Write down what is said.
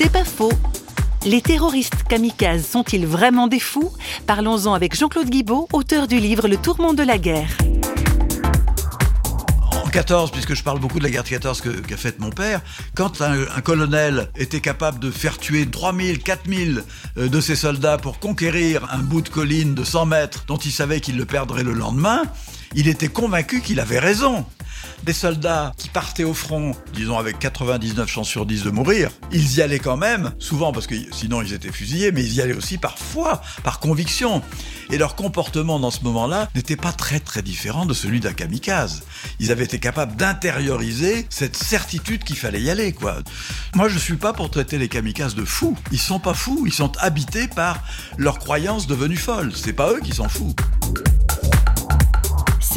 C'est pas faux. Les terroristes kamikazes sont-ils vraiment des fous? Parlons-en avec Jean-Claude Guibaud, auteur du livre Le tourment de la guerre. En 14, puisque je parle beaucoup de la guerre de 14 qu'a faite mon père, quand un, un, colonel était capable de faire tuer 3000, 4000 euh, de ses soldats pour conquérir un bout de colline de 100 mètres dont il savait qu'il le perdrait le lendemain, il était convaincu qu'il avait raison. Des soldats qui partaient au front, disons avec 99 chances sur 10 de mourir, ils y allaient quand même, souvent parce que sinon ils étaient fusillés, mais ils y allaient aussi par foi, par conviction. Et leur comportement dans ce moment-là n'était pas très très différent de celui d'un kamikaze. Ils avaient été capables d'intérioriser cette certitude qu'il fallait y aller, quoi. Moi, je suis pas pour traiter les kamikazes de fous. Ils sont pas fous, ils sont habités par leur croyance devenue folle. C'est pas eux qui sont fous.